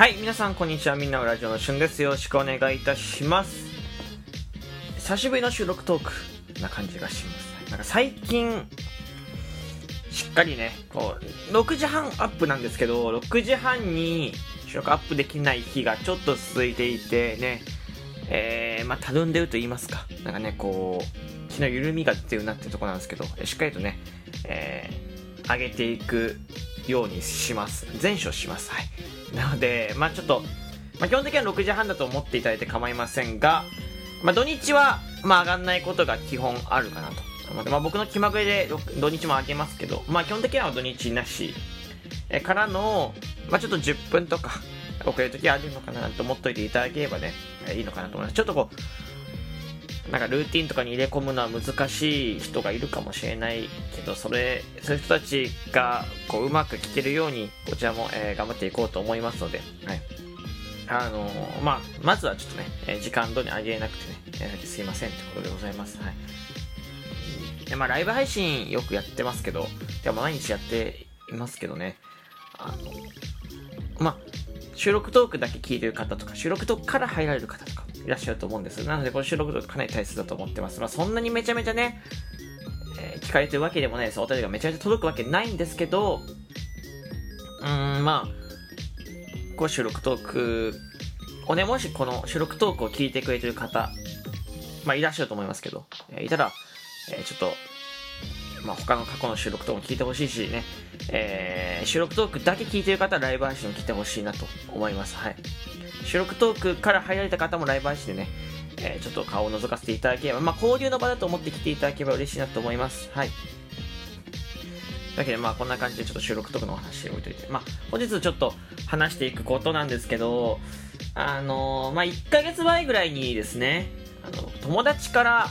はい、皆さんこんにちは。みんなのラジオのしゅんです。よろしくお願いいたします。久しぶりの収録トークな感じがします。なんか最近、しっかりね、こう、6時半アップなんですけど、6時半に収録アップできない日がちょっと続いていてね、えー、まあ、たるんでると言いますか。なんかね、こう、気の緩みが出てるなってとこなんですけど、しっかりとね、えー、上げていくようにします。全書します。はい。なので、まあちょっと、まあ基本的には6時半だと思っていただいて構いませんが、まあ土日は、まあ上がんないことが基本あるかなと。まあ僕の気まぐれで土日も上げますけど、まあ基本的には土日なし、えからの、まあちょっと10分とか、遅れる時あるのかなと思っといていただければね、いいのかなと思います。ちょっとこう、なんかルーティンとかに入れ込むのは難しい人がいるかもしれないけど、それ、そういう人たちが、こう、うまく聞けるように、こちらも、えー頑張っていこうと思いますので、はい。あのーまあ、まずはちょっとね、えー時間通り上げれなくてね、えーすいませんってことでございます。はい。で、まあ、ライブ配信よくやってますけど、でも毎日やっていますけどね、あの、まあ、収録トークだけ聞いてる方とか、収録トークから入られる方とかいらっしゃると思うんです。なので、この収録トークかなり大切だと思ってます。まあ、そんなにめちゃめちゃね、えー聞かれてるわけでもないです。お便りがめちゃめちゃ届くわけないんですけど、うーん、まあ、こう収録トークをね、もしこの収録トークを聞いてくれてる方、まあ、いらっしゃると思いますけど、えーいたら、えーちょっと、まあ、他の過去の収録トークも聞いてほしいしね、えー収録トークだけ聞いてる方はライブ配信を聞いてほしいなと思います。はい。収録トークから入られた方もライブ配信でね、えーちょっと顔を覗かせていただければ、まあ、交流の場だと思って来ていただければ嬉しいなと思います。はい。だけど、まあ、こんな感じでちょっと収録トークのお話置いといて、まあ、本日ちょっと話していくことなんですけど、あのーまあ、1ヶ月前ぐらいにですね、あの、友達から、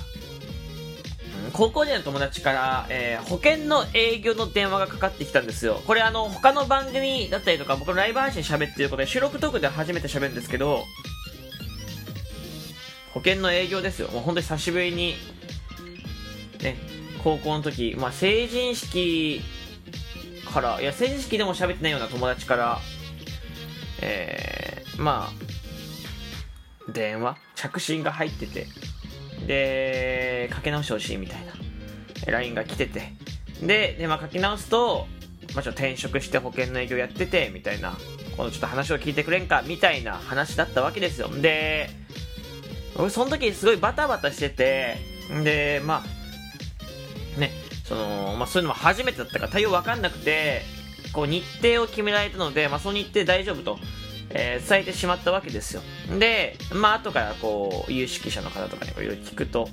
高校時代の友達から、えー保険の営業の電話がかかってきたんですよ。これあの、他の番組だったりとか、僕のライブ配信喋ってることで、収録トークで初めて喋るんですけど、保険の営業ですよ。もう本当に久しぶりに、ね、高校の時、まあ成人式から、いや成人式でも喋ってないような友達から、えー、まあ、電話？着信が入ってて、で、かけ直してほしいみたいな、え LINE が来てて、で、でまあ書き直すと、まあちょっと転職して保険の営業やってて、みたいな、このちょっと話を聞いてくれんか、みたいな話だったわけですよ。で、俺その時すごいバタバタしてて、で、まあ、ね、その、まあそういうのも初めてだったから対応わかんなくて、こう日程を決められたので、まあその日程大丈夫と、えー伝えてしまったわけですよ。で、まあ後からこう、有識者の方とかにいろいろ聞くと、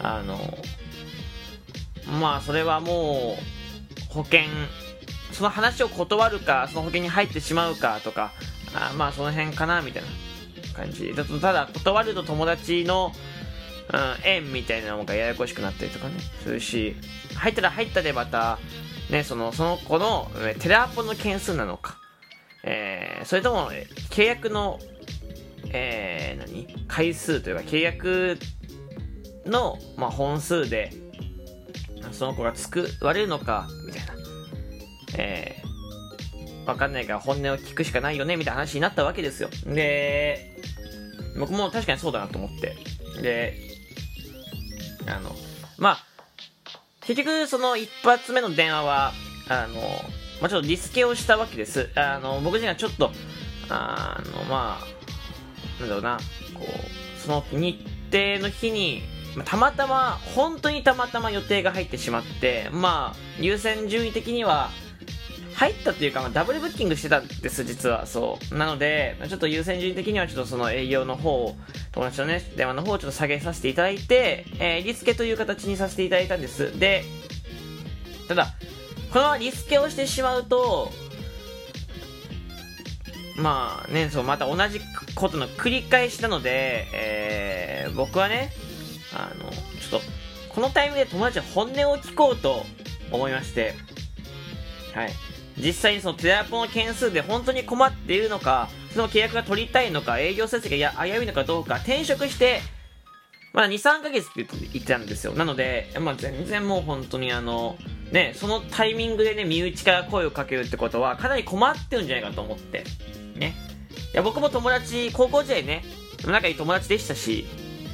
あの、まあそれはもう、保険、その話を断るか、その保険に入ってしまうかとか、あまあその辺かな、みたいな感じ。だとただ、断ると友達の、うん、縁みたいなのがややこしくなったりとかね、するし、入ったら入ったでまた、ね、その、その子の、テレアポの件数なのか、えーそれとも、契約の、えー何？回数というか、契約の、まあ、本数で、その子が救われるのか、みたいな。えーわかんないから本音を聞くしかないよね、みたいな話になったわけですよ。で、僕も確かにそうだなと思って。で、あの、まあ、結局その一発目の電話は、あの、まあちょっとリスケをしたわけです。あの、僕自身はちょっと、あの、まあ、なんだろうな、こう、その日程の日に、たまたま、本当にたまたま予定が入ってしまって、まあ、優先順位的には、入ったというか、まあ、ダブルブッキングしてたんです、実は。そう。なので、ちょっと優先順位的には、ちょっとその営業の方、友達のね、電話の方をちょっと下げさせていただいて、えーリスケという形にさせていただいたんです。で、ただ、このままリスケをしてしまうと、まあね、そう、また同じことの繰り返しなので、えー僕はね、あの、ちょっと、このタイミングで友達の本音を聞こうと思いまして、はい。実際にそのテレアポの件数で本当に困っているのか、その契約が取りたいのか、営業成績がや危ういのかどうか、転職して、まだ2、3ヶ月って言って言ってたんですよ。なので、まあ全然もう本当にあの、ね、そのタイミングでね、身内から声をかけるってことは、かなり困ってるんじゃないかと思って、ね。いや、僕も友達、高校時代ね、仲いい友達でしたし、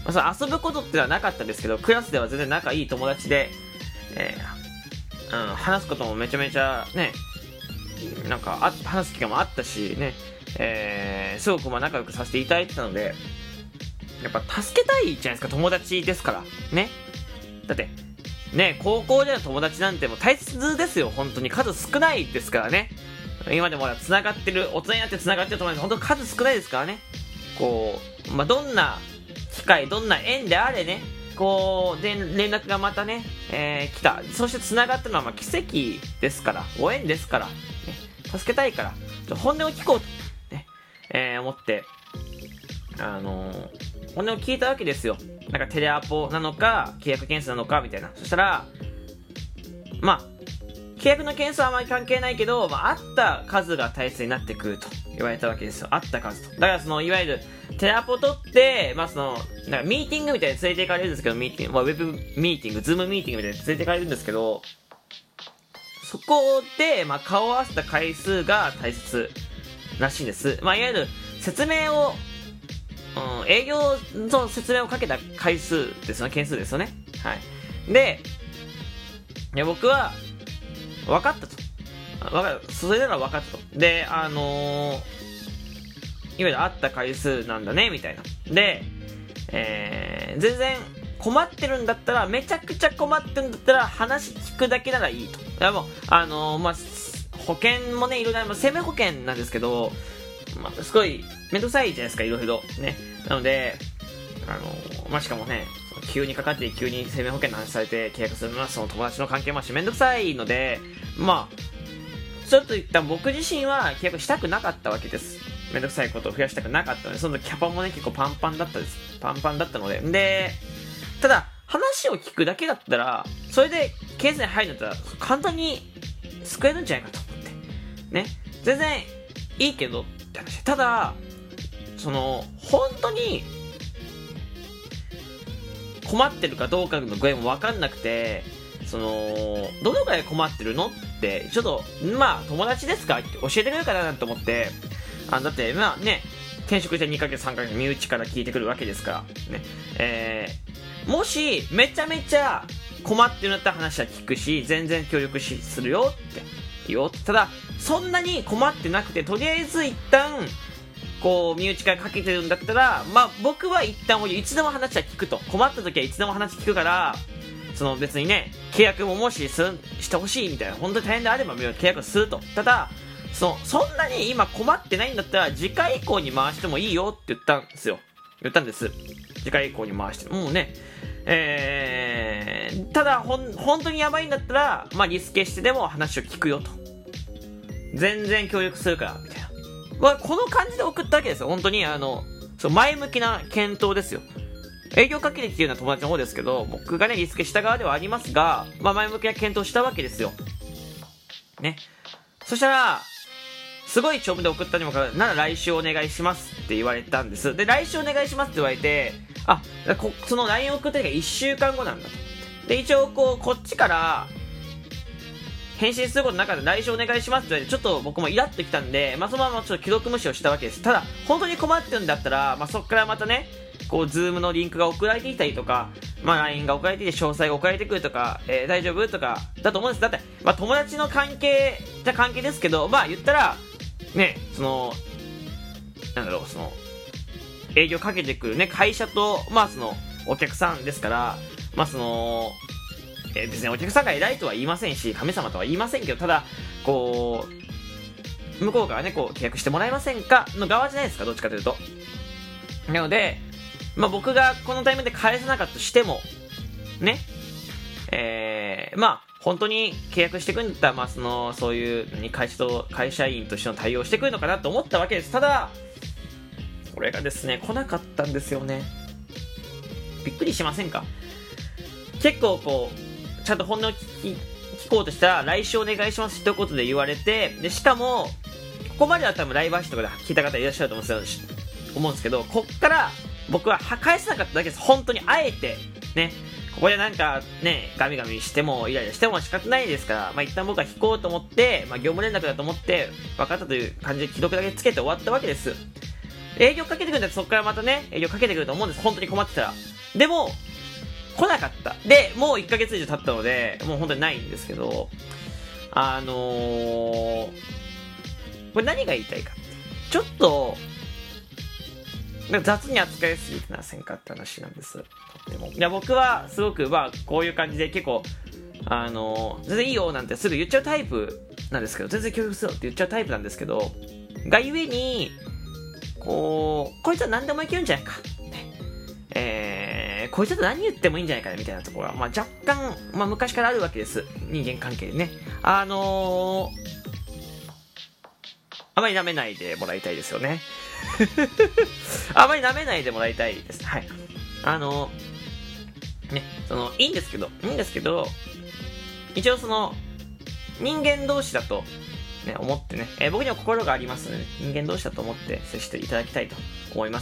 まあ、その遊ぶことってのはなかったんですけど、クラスでは全然仲いい友達で、えー、うん、話すこともめちゃめちゃね、なんかあ、話す機会もあったし、ね、えー、すごくまあ仲良くさせていただいてたので、やっぱ助けたいじゃないですか、友達ですから。ね。だって、ね、高校での友達なんてもう大切ですよ、本当に。数少ないですからね。今でも繋がってる、大人になって繋がってる友達、本当数少ないですからね。こう、まあ、どんな機会、どんな縁であれね、こう、で、連絡がまたね、えー、来た。そして繋がったのは、ま、奇跡ですから、ご縁ですから、ね、助けたいから、ちょ本音を聞こうと、ね、えー、思って、あのー、本音を聞いたわけですよ。なんかテレアポなのか、契約件数なのか、みたいな。そしたら、まあ、契約の件数はあまり関係ないけど、まあ、あった数が大切になってくると言われたわけですよ。あった数と。だからその、いわゆる、テレアポ取って、まあその、なんかミーティングみたいに連れて行かれるんですけど、ミーティング、まあウェブミーティング、ズームミーティングみたいに連れて行かれるんですけど、そこで、まあ顔を合わせた回数が大切らしいんです。まあいわゆる、説明をうん、営業の説明をかけた回数ですよね、件数ですよね。はい。で、いや僕は、分かったと。分かる。それなら分かったと。で、あのー、いわゆる会った回数なんだね、みたいな。で、えー、全然困ってるんだったら、めちゃくちゃ困ってるんだったら、話聞くだけならいいと。いやもう、あのー、まあ、保険もね、いろいろあります。生命保険なんですけど、まあ、すごい、めんどくさいじゃないですか、いろいろ。ね。なので、あの、まあ、しかもね、急にかかって急に生命保険の話されて契約するのはその友達の関係もあしめんどくさいので、まあ、ちょっと一旦僕自身は契約したくなかったわけです。めんどくさいことを増やしたくなかったので、そのキャパもね、結構パンパンだったです。パンパンだったので。で、ただ、話を聞くだけだったら、それでケースに入るんだったら、簡単に救えるんじゃないかと思って。ね。全然いいけど、ただ、その、本当に、困ってるかどうかの具合もわかんなくて、その、どのくらい困ってるのって、ちょっと、まあ、友達ですか？って教えてくれるかなと思って、あだって、まあね、転職して2ヶ月3ヶ月身内から聞いてくるわけですから、ね。えー、もし、めちゃめちゃ困ってるんだったら話は聞くし、全然協力し、するよって。言おう。ただ、そんなに困ってなくて、とりあえず一旦、こう、身内からかけてるんだったら、まあ、僕は一旦いつでも話は聞くと。困った時はいつでも話聞くから、その別にね、契約ももしすしてほしいみたいな、本当に大変であれば契約すると。ただ、そそんなに今困ってないんだったら、次回以降に回してもいいよって言ったんですよ。言ったんです。次回以降に回して。もうね、えー、ただ、ほん、本当にやばいんだったら、まあ、リスケしてでも話を聞くよと。全然協力するから、みたいな。まあ、この感じで送ったわけですよ。本当に、あの、そう、前向きな検討ですよ。営業かけに来てるのは友達の方ですけど、僕がね、リスケした側ではありますが、まあ、前向きな検討したわけですよ。ね。そしたら、すごい長文で送ったにもかかわらず、なら来週お願いしますって言われたんです。で、来週お願いしますって言われて、あ、こその LINE 送ったのが1週間後なんだと。で、一応こう、こっちから、返信することなかった来週お願いしますって言われて、ちょっと僕もイラッときたんで、まあ、そのままちょっと既読無視をしたわけです。ただ、本当に困ってるんだったら、まあ、そっからまたね、こう、 Zoom のリンクが送られてきたりとか、まあ、LINE が送られてきて、詳細が送られてくるとか、えー、大丈夫とか、だと思うんです。だって、まあ、友達の関係じゃ関係ですけど、まあ、言ったら、ね、その、なんだろう、その、営業かけてくるね、会社と、まあ、その、お客さんですから、まあ、その、えー、別にお客さんが偉いとは言いませんし、神様とは言いませんけど、ただ、こう、向こうからね、こう、契約してもらえませんかの側じゃないですか、どっちかというと。なので、まあ、僕がこのタイミングで返せなかったとしても、ね、えー、まあ、本当に契約してくんだったら、まあ、その、そういう、会社と、会社員としての対応してくるのかなと思ったわけです。ただ、これがですね、来なかったんですよね。びっくりしませんか？結構こう、ちゃんと本音を聞こうとしたら、来週お願いします一言で言われて、で、しかも、ここまでは多分ライブ配信とかで聞いた方いらっしゃると思うんですよ思うんですけど、こっから僕は返せなかっただけです。本当にあえて、ね、ここでなんかね、ガミガミしてもイライラしても仕方ないですから、まあ一旦僕は引こうと思って、まあ業務連絡だと思って、分かったという感じで既読だけつけて終わったわけです。営業かけてくるんだってそこからまたね、営業かけてくると思うんです。本当に困ってたら。でも、来なかった。で、もう1ヶ月以上経ったので、もう本当にないんですけど、あのー、これ何が言いたいかって。ちょっと、雑に扱いすぎてませんかって話なんです。とっても。いや、僕はすごく、まあ、こういう感じで結構、あのー、全然いいよなんてすぐ言っちゃうタイプなんですけど、全然協力するよって言っちゃうタイプなんですけど、がゆえに、こう、こいつは何でもいけるんじゃないか。ね、えー、こいつと何言ってもいいんじゃないかなみたいなところは、まあ若干、まあ昔からあるわけです。人間関係でね。あのー、あまり舐めないでもらいたいですよね。あまり舐めないでもらいたいです。はい。あのー、ね、その、いいんですけど、いいんですけど、一応その、人間同士だと、ね、思ってね、えー、僕には心がありますので、人間同士だと思って接していただきたいと思います。